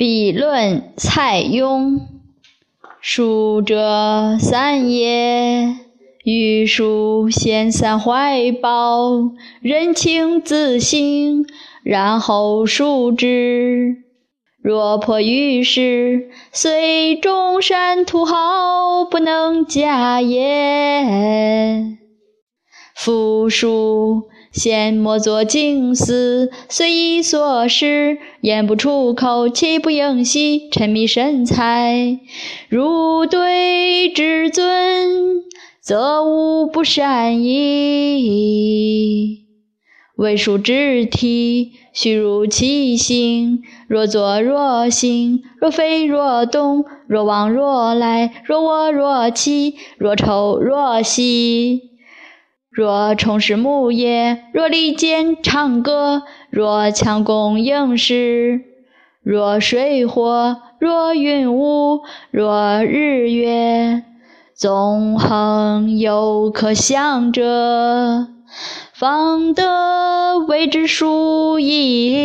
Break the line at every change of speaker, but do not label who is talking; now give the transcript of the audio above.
笔论蔡邕，书者三也，欲书先三怀抱，人情自省，然后述之。若破于世，虽中山土豪，不能假也。夫书。先莫作静思，随意所失，言不出口，气不应息，沉迷神采。如对至尊，则无不善矣。为书之体，须如其形。若坐若行，若飞若动，若往若来，若卧若起，若抽若喜。若从事牧业，若离间唱歌，若强弓应试，若水火，若云雾，若日月，纵横犹可想者，方得谓之书矣。